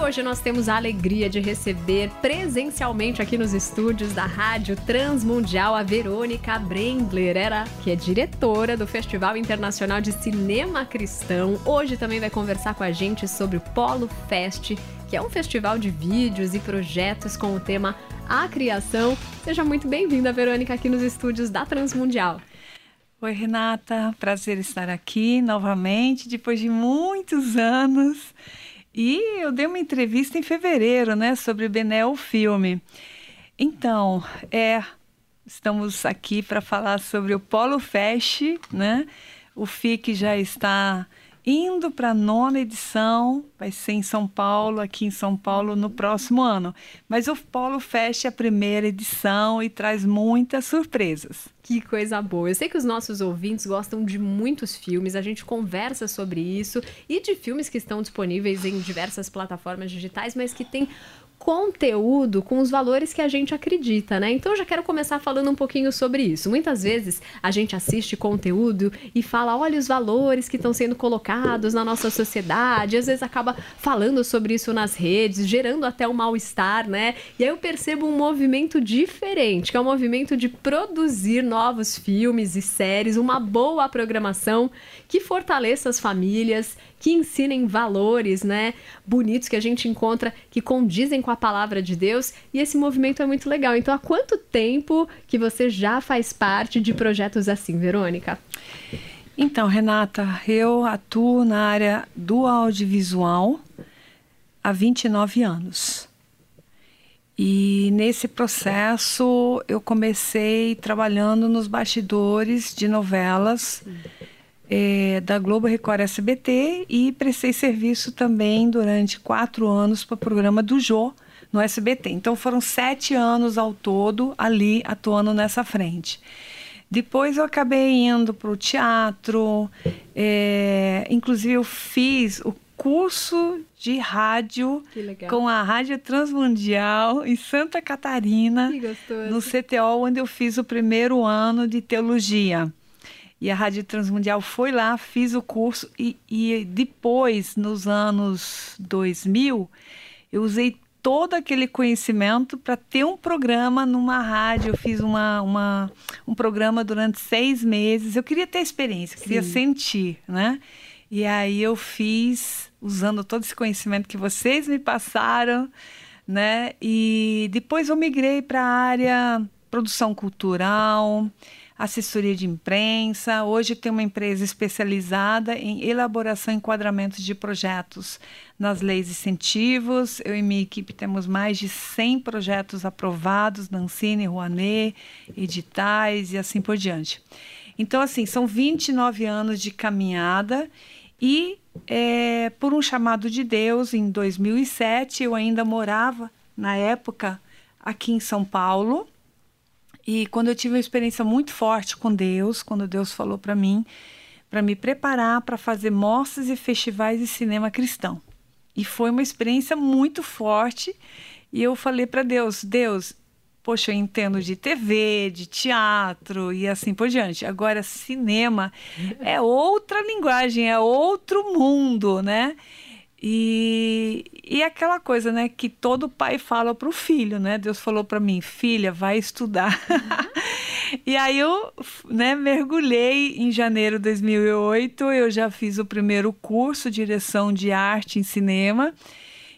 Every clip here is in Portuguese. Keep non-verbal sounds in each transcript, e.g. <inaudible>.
hoje nós temos a alegria de receber presencialmente aqui nos estúdios da Rádio Transmundial a Verônica Brendler, era, que é diretora do Festival Internacional de Cinema Cristão. Hoje também vai conversar com a gente sobre o Polo Fest, que é um festival de vídeos e projetos com o tema A Criação. Seja muito bem-vinda, Verônica, aqui nos estúdios da Transmundial. Oi, Renata. Prazer estar aqui novamente, depois de muitos anos. E eu dei uma entrevista em fevereiro, né, sobre o Benel filme. Então, é, estamos aqui para falar sobre o Polo Fest, né? O FIC já está indo para a nona edição, vai ser em São Paulo, aqui em São Paulo, no próximo ano. Mas o Polo Fest é a primeira edição e traz muitas surpresas. Que coisa boa. Eu sei que os nossos ouvintes gostam de muitos filmes, a gente conversa sobre isso e de filmes que estão disponíveis em diversas plataformas digitais, mas que tem conteúdo com os valores que a gente acredita, né? Então eu já quero começar falando um pouquinho sobre isso. Muitas vezes a gente assiste conteúdo e fala, olha os valores que estão sendo colocados na nossa sociedade, às vezes acaba falando sobre isso nas redes, gerando até um mal-estar, né? E aí eu percebo um movimento diferente, que é o um movimento de produzir novos filmes e séries, uma boa programação que fortaleça as famílias, que ensinem valores, né, bonitos que a gente encontra que condizem com a palavra de Deus, e esse movimento é muito legal. Então, há quanto tempo que você já faz parte de projetos assim, Verônica? Então, Renata, eu atuo na área do audiovisual há 29 anos. E nesse processo eu comecei trabalhando nos bastidores de novelas. É, da Globo Record SBT e prestei serviço também durante quatro anos para o programa do Jô no SBT. Então foram sete anos ao todo ali atuando nessa frente. Depois eu acabei indo para o teatro, é, inclusive eu fiz o curso de rádio com a Rádio Transmundial em Santa Catarina, no CTO, onde eu fiz o primeiro ano de teologia. E a Rádio Transmundial foi lá, fiz o curso e, e depois, nos anos 2000, eu usei todo aquele conhecimento para ter um programa numa rádio. Eu fiz uma, uma, um programa durante seis meses. Eu queria ter experiência, eu queria Sim. sentir, né? E aí eu fiz, usando todo esse conhecimento que vocês me passaram, né? E depois eu migrei para a área produção cultural, assessoria de imprensa. Hoje tem uma empresa especializada em elaboração e enquadramento de projetos nas leis e incentivos. Eu e minha equipe temos mais de 100 projetos aprovados na Ancine, Rouanet, editais e assim por diante. Então, assim, são 29 anos de caminhada e é, por um chamado de Deus, em 2007, eu ainda morava, na época, aqui em São Paulo e quando eu tive uma experiência muito forte com Deus, quando Deus falou para mim, para me preparar para fazer mostras e festivais de cinema cristão. E foi uma experiência muito forte. E eu falei para Deus: Deus, poxa, eu entendo de TV, de teatro e assim por diante. Agora, cinema é outra linguagem, é outro mundo, né? E, e aquela coisa, né, que todo pai fala para o filho, né? Deus falou para mim, filha, vai estudar. Uhum. <laughs> e aí eu, né, mergulhei em janeiro de 2008, eu já fiz o primeiro curso, direção de arte em cinema,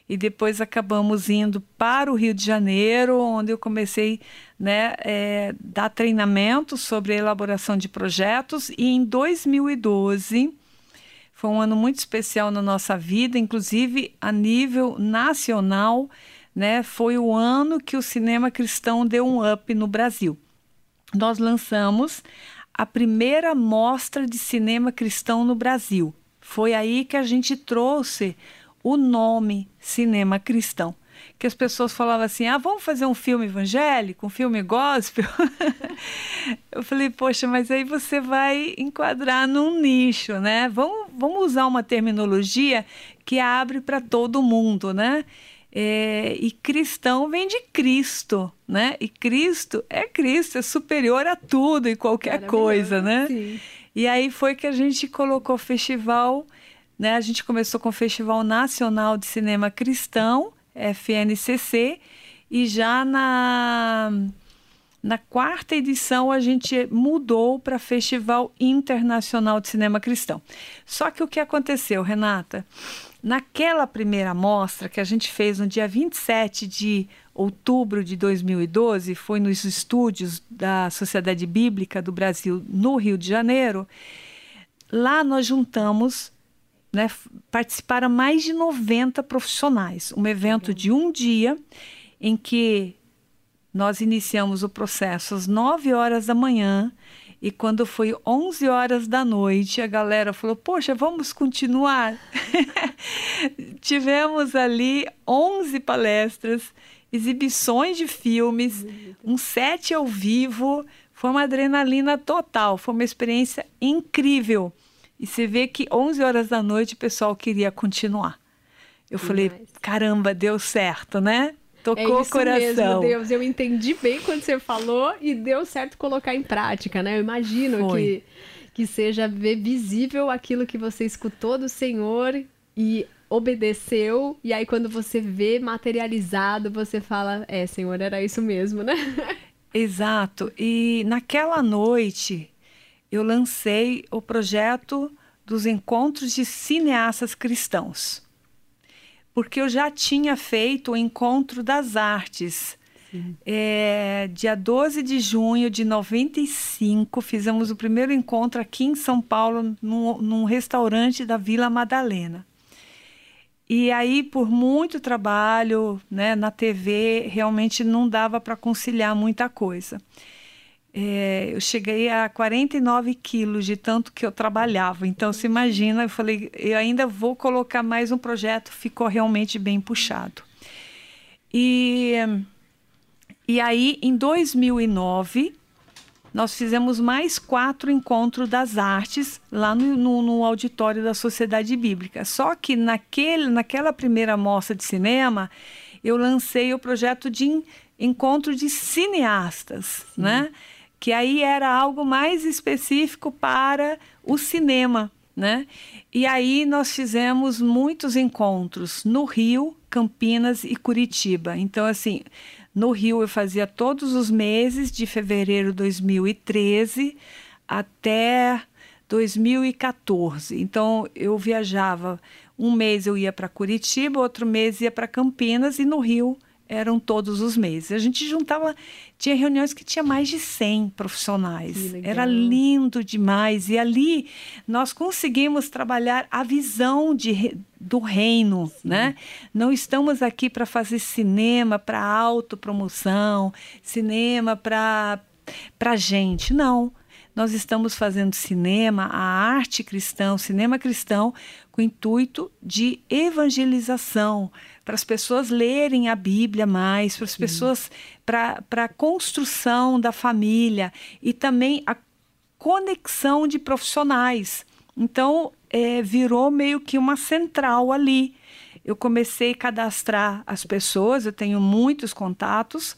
e depois acabamos indo para o Rio de Janeiro, onde eu comecei, né, é, dar treinamento sobre elaboração de projetos, e em 2012 foi um ano muito especial na nossa vida, inclusive a nível nacional, né? Foi o ano que o cinema cristão deu um up no Brasil. Nós lançamos a primeira mostra de cinema cristão no Brasil. Foi aí que a gente trouxe o nome cinema cristão que as pessoas falavam assim: ah, vamos fazer um filme evangélico, um filme gospel. <laughs> eu falei, poxa, mas aí você vai enquadrar num nicho, né? Vamos, vamos usar uma terminologia que abre para todo mundo, né? É, e cristão vem de Cristo, né? E Cristo é Cristo, é superior a tudo e qualquer coisa, né? Sim. E aí foi que a gente colocou o festival Né? A gente começou com o Festival Nacional de Cinema Cristão, FNCC, e já na, na quarta edição a gente mudou para Festival Internacional de Cinema Cristão. Só que o que aconteceu, Renata? Naquela primeira mostra que a gente fez no dia 27 de outubro de 2012, foi nos estúdios da Sociedade Bíblica do Brasil, no Rio de Janeiro. Lá nós juntamos, né, participaram mais de 90 profissionais. Um evento de um dia em que nós iniciamos o processo às 9 horas da manhã e quando foi 11 horas da noite, a galera falou: Poxa, vamos continuar. <laughs> Tivemos ali 11 palestras, exibições de filmes, um set ao vivo. Foi uma adrenalina total, foi uma experiência incrível. E você vê que 11 horas da noite o pessoal queria continuar. Eu falei: caramba, deu certo, né? Tocou é o coração. Mesmo, Deus. Eu entendi bem quando você falou e deu certo colocar em prática, né? Eu imagino que, que seja ver visível aquilo que você escutou do Senhor e obedeceu, e aí quando você vê materializado, você fala: É, Senhor, era isso mesmo, né? <laughs> Exato. E naquela noite eu lancei o projeto dos encontros de cineastas cristãos porque eu já tinha feito o Encontro das Artes. É, dia 12 de junho de 95, fizemos o primeiro encontro aqui em São Paulo, num, num restaurante da Vila Madalena. E aí, por muito trabalho né, na TV, realmente não dava para conciliar muita coisa. É, eu cheguei a 49 quilos de tanto que eu trabalhava. Então, se imagina, eu falei, eu ainda vou colocar mais um projeto, ficou realmente bem puxado. E, e aí, em 2009, nós fizemos mais quatro encontros das artes lá no, no, no, auditório da Sociedade Bíblica. Só que naquele, naquela primeira mostra de cinema, eu lancei o projeto de encontro de cineastas, Sim. né? Que aí era algo mais específico para o cinema, né? E aí nós fizemos muitos encontros no Rio, Campinas e Curitiba. Então, assim, no Rio eu fazia todos os meses de fevereiro de 2013 até 2014. Então, eu viajava. Um mês eu ia para Curitiba, outro mês ia para Campinas e no Rio eram todos os meses. A gente juntava, tinha reuniões que tinha mais de 100 profissionais. Era lindo demais. E ali nós conseguimos trabalhar a visão de, do reino, Sim. né? Não estamos aqui para fazer cinema para autopromoção, cinema para para gente, não. Nós estamos fazendo cinema, a arte cristã, o cinema cristão, com o intuito de evangelização, para as pessoas lerem a Bíblia mais, para as pessoas, para a construção da família e também a conexão de profissionais. Então, é, virou meio que uma central ali. Eu comecei a cadastrar as pessoas, eu tenho muitos contatos,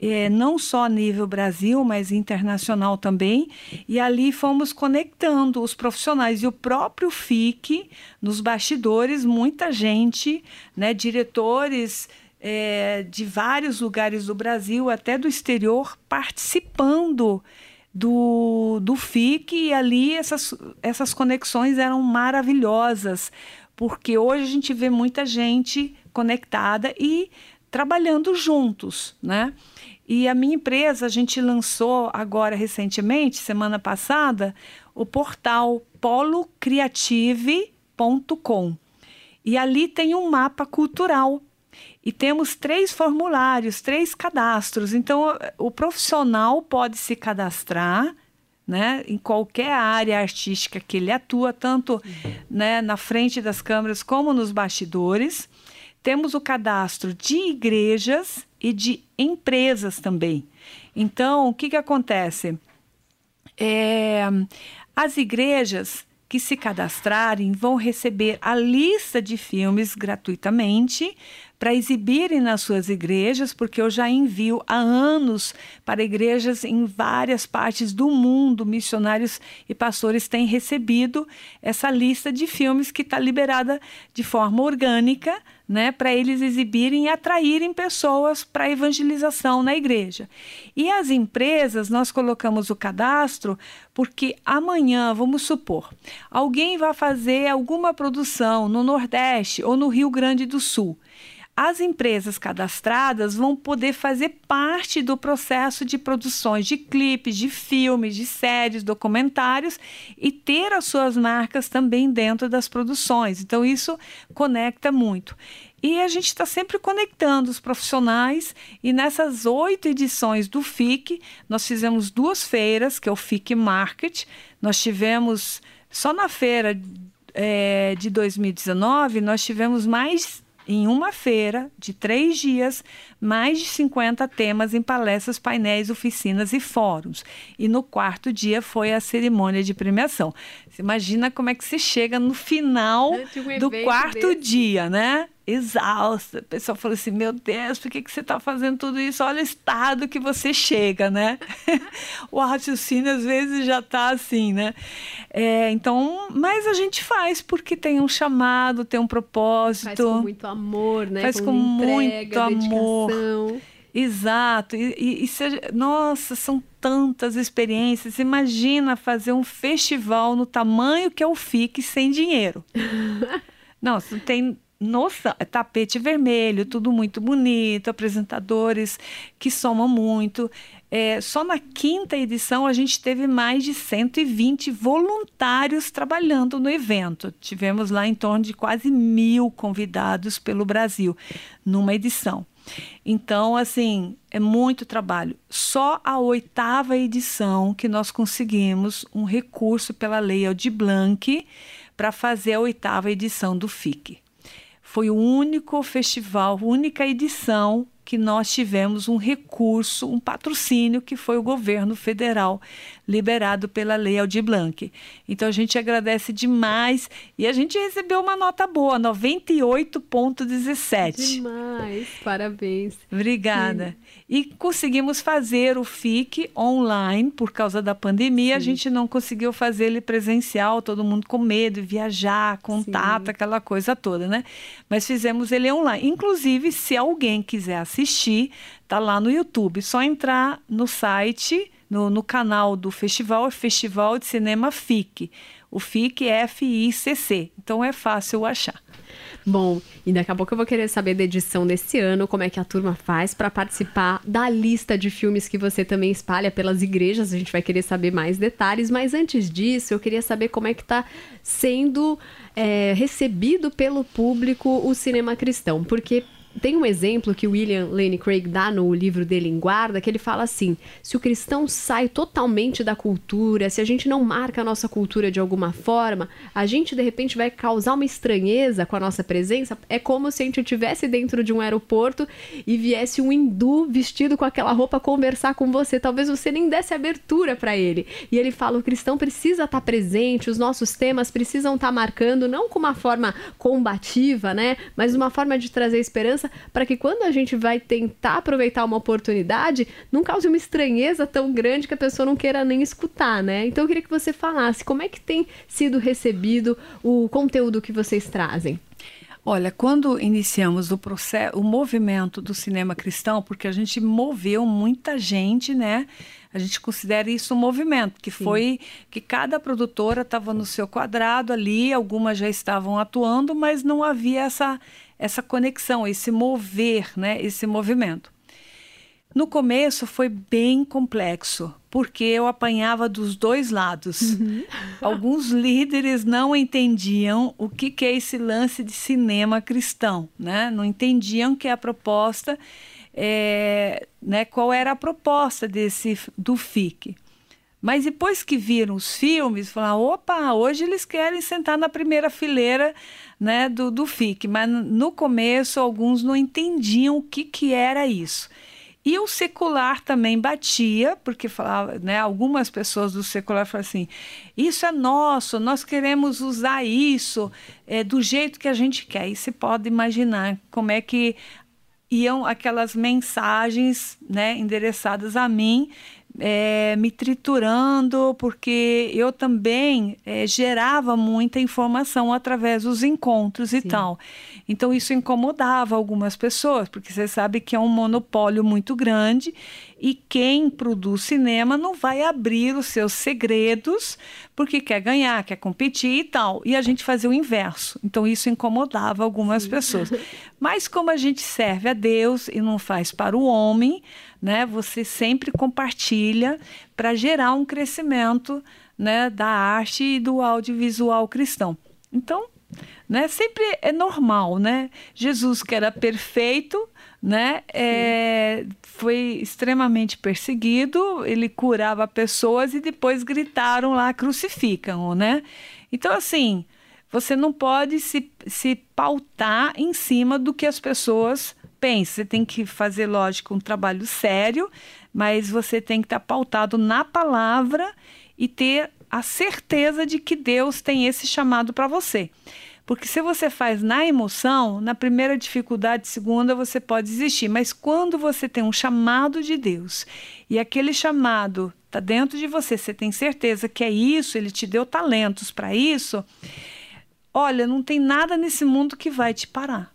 é, não só a nível Brasil, mas internacional também. E ali fomos conectando os profissionais. E o próprio FIC, nos bastidores, muita gente, né, diretores é, de vários lugares do Brasil, até do exterior, participando do, do FIC. E ali essas, essas conexões eram maravilhosas, porque hoje a gente vê muita gente conectada e trabalhando juntos, né? E a minha empresa, a gente lançou agora recentemente, semana passada, o portal polocreative.com. E ali tem um mapa cultural. E temos três formulários, três cadastros. Então, o profissional pode se cadastrar né, em qualquer área artística que ele atua, tanto né, na frente das câmeras como nos bastidores. Temos o cadastro de igrejas e de empresas também. Então, o que, que acontece? É, as igrejas que se cadastrarem vão receber a lista de filmes gratuitamente para exibirem nas suas igrejas, porque eu já envio há anos para igrejas em várias partes do mundo. Missionários e pastores têm recebido essa lista de filmes que está liberada de forma orgânica né, para eles exibirem e atraírem pessoas para a evangelização na igreja. E as empresas, nós colocamos o cadastro porque amanhã, vamos supor, alguém vai fazer alguma produção no Nordeste ou no Rio Grande do Sul as empresas cadastradas vão poder fazer parte do processo de produções de clipes, de filmes, de séries, documentários e ter as suas marcas também dentro das produções. Então, isso conecta muito. E a gente está sempre conectando os profissionais. E nessas oito edições do FIC, nós fizemos duas feiras, que é o FIC Market. Nós tivemos, só na feira é, de 2019, nós tivemos mais em uma feira de três dias, mais de 50 temas em palestras, painéis, oficinas e fóruns. E no quarto dia foi a cerimônia de premiação. Você imagina como é que se chega no final um do quarto desse. dia, né? exausta. O pessoal falou assim: Meu Deus, por que, que você está fazendo tudo isso? Olha o estado que você chega, né? <laughs> o raciocínio às vezes já está assim, né? É, então, mas a gente faz porque tem um chamado, tem um propósito. Faz com muito amor, né? Faz com, com entrega, muito amor. Exato. E, e, e se, nossa, são tantas experiências. Imagina fazer um festival no tamanho que é o FIC sem dinheiro. <laughs> Nossa, tem nossa, é tapete vermelho, tudo muito bonito, apresentadores que somam muito. É, só na quinta edição a gente teve mais de 120 voluntários trabalhando no evento. Tivemos lá em torno de quase mil convidados pelo Brasil numa edição. Então, assim, é muito trabalho. Só a oitava edição que nós conseguimos um recurso pela lei Aldir Blanc para fazer a oitava edição do FIC. Foi o único festival, única edição que nós tivemos um recurso, um patrocínio que foi o governo federal liberado pela Lei Aldir Blanc. Então a gente agradece demais e a gente recebeu uma nota boa, 98.17. Demais, parabéns. Obrigada. Sim. E conseguimos fazer o FIC online por causa da pandemia. Sim. A gente não conseguiu fazer ele presencial, todo mundo com medo, viajar, contato, Sim. aquela coisa toda, né? Mas fizemos ele online. Inclusive, se alguém quiser assistir, tá lá no YouTube. Só entrar no site, no, no canal do festival, é Festival de Cinema FIC. O FIC é F-I-C-C. Então é fácil achar. Bom, e daqui a pouco eu vou querer saber da edição desse ano, como é que a turma faz para participar da lista de filmes que você também espalha pelas igrejas. A gente vai querer saber mais detalhes, mas antes disso, eu queria saber como é que está sendo é, recebido pelo público o cinema cristão, porque tem um exemplo que William Lane Craig dá no livro dele em Guarda, que ele fala assim: se o cristão sai totalmente da cultura, se a gente não marca a nossa cultura de alguma forma, a gente de repente vai causar uma estranheza com a nossa presença. É como se a gente estivesse dentro de um aeroporto e viesse um hindu vestido com aquela roupa conversar com você. Talvez você nem desse abertura para ele. E ele fala: o cristão precisa estar tá presente, os nossos temas precisam estar tá marcando, não com uma forma combativa, né? Mas uma forma de trazer esperança para que quando a gente vai tentar aproveitar uma oportunidade, não cause uma estranheza tão grande que a pessoa não queira nem escutar, né? Então eu queria que você falasse como é que tem sido recebido o conteúdo que vocês trazem. Olha, quando iniciamos o processo, o movimento do cinema cristão, porque a gente moveu muita gente, né? A gente considera isso um movimento, que Sim. foi que cada produtora estava no seu quadrado ali, algumas já estavam atuando, mas não havia essa essa conexão, esse mover, né, esse movimento. No começo foi bem complexo, porque eu apanhava dos dois lados. Uhum. Alguns líderes não entendiam o que, que é esse lance de cinema cristão, né? Não entendiam que a proposta, é, né? Qual era a proposta desse do FIC? Mas depois que viram os filmes, falaram: opa, hoje eles querem sentar na primeira fileira né, do, do FIC. Mas no começo, alguns não entendiam o que, que era isso. E o secular também batia, porque falava, né, algumas pessoas do secular falavam assim: isso é nosso, nós queremos usar isso é, do jeito que a gente quer. E você pode imaginar como é que iam aquelas mensagens né, endereçadas a mim é, me triturando, porque eu também é, gerava muita informação através dos encontros e Sim. tal. Então isso incomodava algumas pessoas, porque você sabe que é um monopólio muito grande e quem produz cinema não vai abrir os seus segredos porque quer ganhar, quer competir e tal. E a gente fazia o inverso. Então isso incomodava algumas Sim. pessoas. <laughs> Mas como a gente serve a Deus e não faz para o homem, né? Você sempre compartilha para gerar um crescimento, né, da arte e do audiovisual cristão. Então, né, sempre é normal, né? Jesus que era perfeito, né, é, foi extremamente perseguido, ele curava pessoas e depois gritaram lá crucificam, né? Então assim, você não pode se, se pautar em cima do que as pessoas pense, você tem que fazer, lógico, um trabalho sério, mas você tem que estar pautado na palavra e ter a certeza de que Deus tem esse chamado para você. Porque se você faz na emoção, na primeira dificuldade, segunda, você pode desistir. Mas quando você tem um chamado de Deus e aquele chamado está dentro de você, você tem certeza que é isso, ele te deu talentos para isso, olha, não tem nada nesse mundo que vai te parar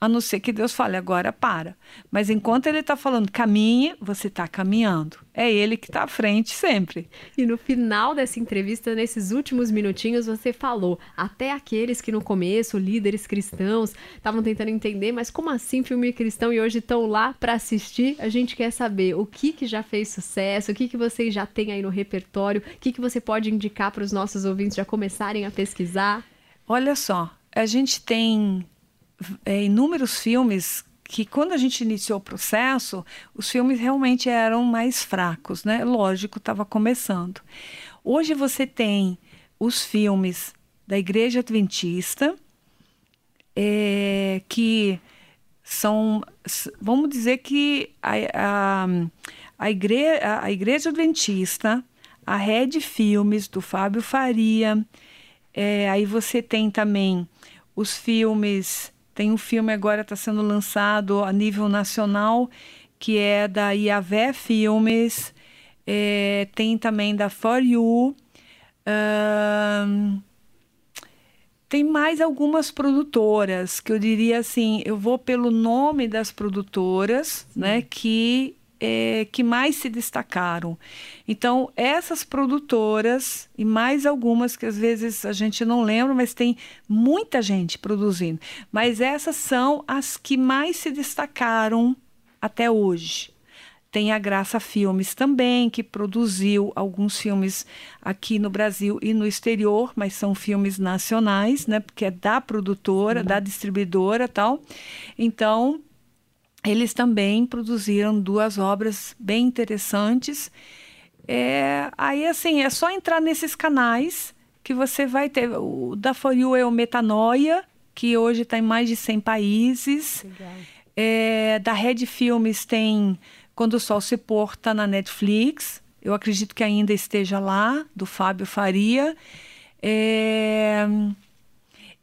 a não ser que Deus fale agora para. Mas enquanto Ele está falando caminhe, você está caminhando. É Ele que está à frente sempre. E no final dessa entrevista, nesses últimos minutinhos, você falou até aqueles que no começo, líderes cristãos, estavam tentando entender, mas como assim filme cristão e hoje estão lá para assistir? A gente quer saber o que que já fez sucesso, o que que vocês já têm aí no repertório, o que que você pode indicar para os nossos ouvintes já começarem a pesquisar? Olha só, a gente tem é, inúmeros filmes que quando a gente iniciou o processo, os filmes realmente eram mais fracos, né? Lógico, estava começando. Hoje você tem os filmes da Igreja Adventista, é, que são, vamos dizer que a, a, a, igre, a, a Igreja Adventista, a Red Filmes, do Fábio Faria, é, aí você tem também os filmes tem um filme agora está sendo lançado a nível nacional que é da Iavé Filmes. É, tem também da For You. tem mais algumas produtoras que eu diria assim, eu vou pelo nome das produtoras, Sim. né, que é, que mais se destacaram. Então, essas produtoras e mais algumas que às vezes a gente não lembra, mas tem muita gente produzindo. Mas essas são as que mais se destacaram até hoje. Tem a Graça Filmes também, que produziu alguns filmes aqui no Brasil e no exterior, mas são filmes nacionais, né? Porque é da produtora, da distribuidora tal. Então, eles também produziram duas obras bem interessantes. É, aí, assim, é só entrar nesses canais que você vai ter. O da For You é o Metanoia, que hoje está em mais de 100 países. É, da Red Filmes tem Quando o Sol se Porta na Netflix. Eu acredito que ainda esteja lá, do Fábio Faria. É,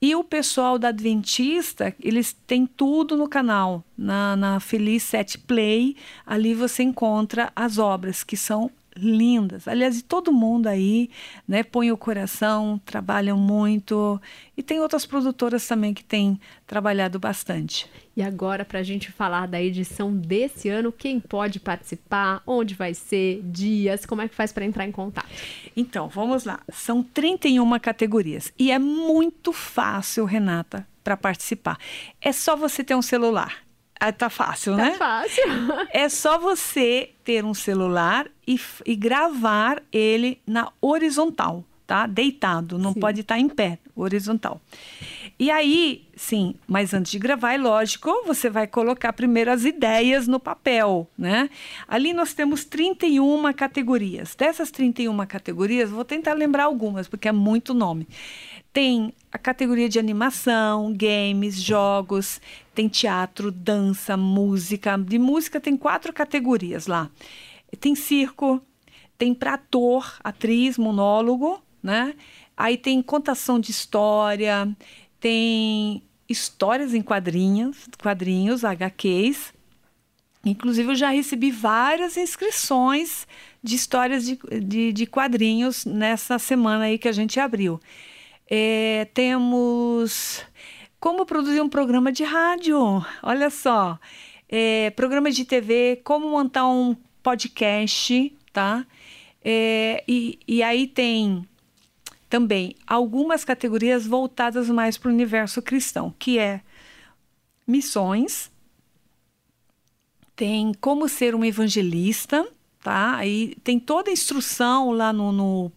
e o pessoal da Adventista, eles têm tudo no canal, na, na Feliz Set Play. Ali você encontra as obras que são lindas. Aliás, todo mundo aí, né, põe o coração, trabalham muito. E tem outras produtoras também que têm trabalhado bastante. E agora, para a gente falar da edição desse ano, quem pode participar, onde vai ser, dias, como é que faz para entrar em contato? Então, vamos lá. São 31 categorias e é muito fácil, Renata, para participar. É só você ter um celular ah, tá fácil, tá né? Tá fácil. <laughs> é só você ter um celular e, e gravar ele na horizontal, tá? Deitado, não sim. pode estar tá em pé, horizontal. E aí, sim, mas antes de gravar, é lógico, você vai colocar primeiro as ideias no papel, né? Ali nós temos 31 categorias. Dessas 31 categorias, vou tentar lembrar algumas, porque é muito nome. Tem a categoria de animação, games, jogos, tem teatro, dança, música. De música tem quatro categorias lá. Tem circo, tem para ator, atriz, monólogo, né? Aí tem contação de história, tem histórias em quadrinhos, quadrinhos, HQs. Inclusive, eu já recebi várias inscrições de histórias de, de, de quadrinhos nessa semana aí que a gente abriu. É, temos como produzir um programa de rádio, olha só. É, programa de TV, como montar um podcast, tá? É, e, e aí tem também algumas categorias voltadas mais para o universo cristão, que é missões, tem como ser um evangelista, tá? Aí tem toda a instrução lá no, no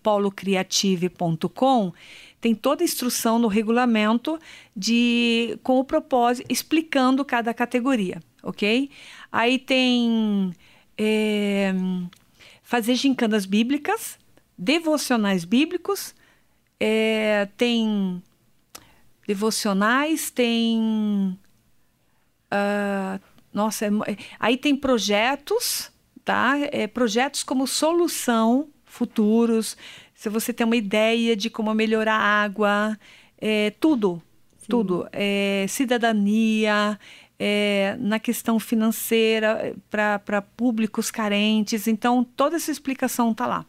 tem toda a instrução no regulamento de com o propósito explicando cada categoria, ok? Aí tem é, fazer gincanas bíblicas, devocionais bíblicos, é, tem devocionais, tem. Uh, nossa, é, aí tem projetos, tá? É, projetos como solução futuros. Se você tem uma ideia de como melhorar a água, é, tudo, Sim. tudo. É, cidadania, é, na questão financeira para públicos carentes. Então, toda essa explicação está lá.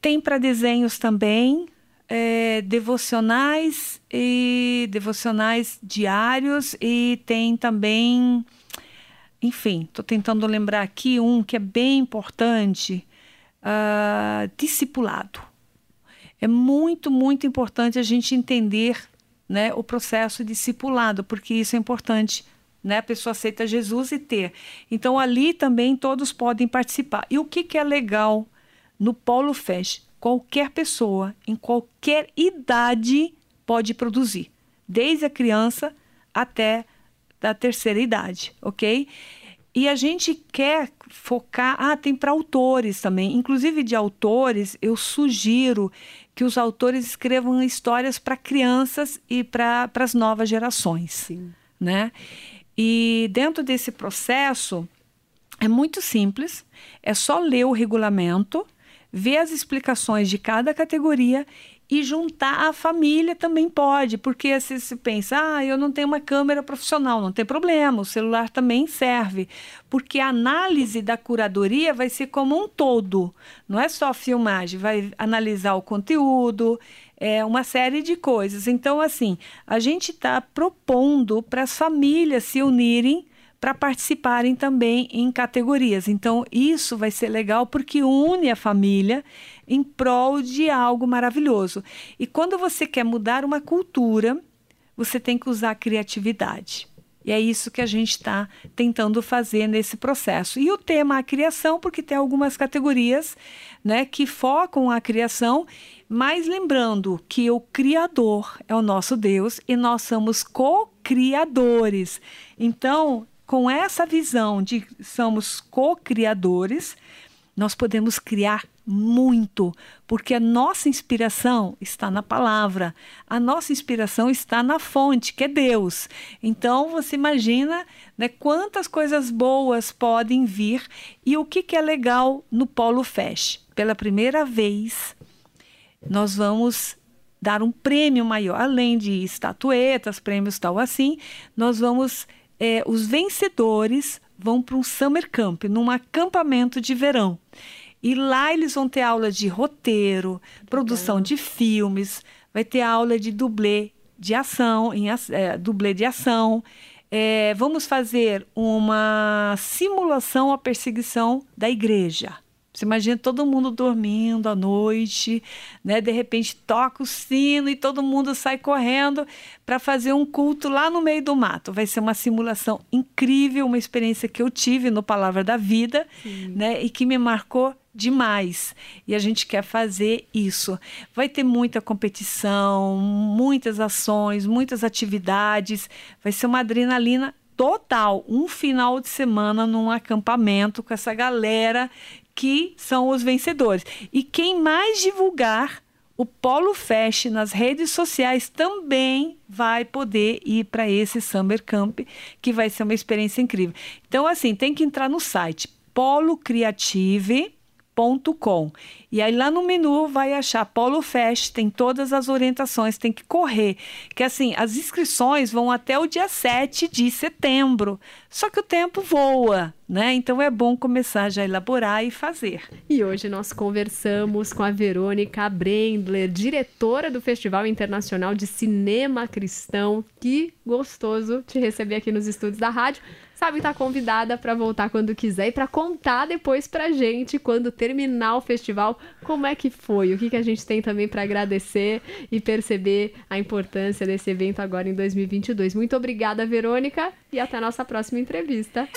Tem para desenhos também, é, devocionais e devocionais diários e tem também, enfim, estou tentando lembrar aqui um que é bem importante, uh, discipulado. É muito, muito importante a gente entender né, o processo discipulado, porque isso é importante. Né? A pessoa aceita Jesus e ter. Então, ali também todos podem participar. E o que, que é legal no Polo Fest, qualquer pessoa, em qualquer idade, pode produzir, desde a criança até a terceira idade, ok? E a gente quer focar. Ah, tem para autores também. Inclusive de autores, eu sugiro que os autores escrevam histórias para crianças e para as novas gerações. Sim. Né? E dentro desse processo, é muito simples. É só ler o regulamento ver as explicações de cada categoria e juntar a família também pode, porque se se pensa, ah, eu não tenho uma câmera profissional, não tem problema, o celular também serve, porque a análise da curadoria vai ser como um todo, não é só filmagem, vai analisar o conteúdo, é uma série de coisas. Então, assim, a gente está propondo para as famílias se unirem para participarem também em categorias. Então, isso vai ser legal porque une a família em prol de algo maravilhoso. E quando você quer mudar uma cultura, você tem que usar criatividade. E é isso que a gente está tentando fazer nesse processo. E o tema a criação, porque tem algumas categorias né, que focam a criação, mas lembrando que o Criador é o nosso Deus e nós somos co-criadores. Então, com essa visão de somos co-criadores, nós podemos criar muito, porque a nossa inspiração está na palavra, a nossa inspiração está na fonte, que é Deus. Então você imagina né, quantas coisas boas podem vir e o que, que é legal no Polo Fest. Pela primeira vez, nós vamos dar um prêmio maior, além de estatuetas, prêmios tal assim, nós vamos é, os vencedores vão para um summer camp, num acampamento de verão. E lá eles vão ter aula de roteiro, produção de filmes, vai ter aula de dublê de ação, em, é, dublê de ação. É, vamos fazer uma simulação à perseguição da igreja. Você imagina todo mundo dormindo à noite, né? De repente toca o sino e todo mundo sai correndo para fazer um culto lá no meio do mato. Vai ser uma simulação incrível, uma experiência que eu tive no Palavra da Vida, Sim. né? E que me marcou demais. E a gente quer fazer isso. Vai ter muita competição, muitas ações, muitas atividades. Vai ser uma adrenalina total, um final de semana num acampamento com essa galera que são os vencedores. E quem mais divulgar o Polo Fest nas redes sociais também vai poder ir para esse Summer Camp, que vai ser uma experiência incrível. Então, assim, tem que entrar no site polocriative.com com E aí lá no menu vai achar Polo Fest, tem todas as orientações, tem que correr. Que assim, as inscrições vão até o dia 7 de setembro. Só que o tempo voa, né? Então é bom começar já a elaborar e fazer. E hoje nós conversamos com a Verônica Brendler, diretora do Festival Internacional de Cinema Cristão. Que gostoso te receber aqui nos estúdios da rádio sabe, tá convidada para voltar quando quiser e para contar depois pra gente, quando terminar o festival, como é que foi, o que, que a gente tem também para agradecer e perceber a importância desse evento agora em 2022. Muito obrigada, Verônica, e até a nossa próxima entrevista.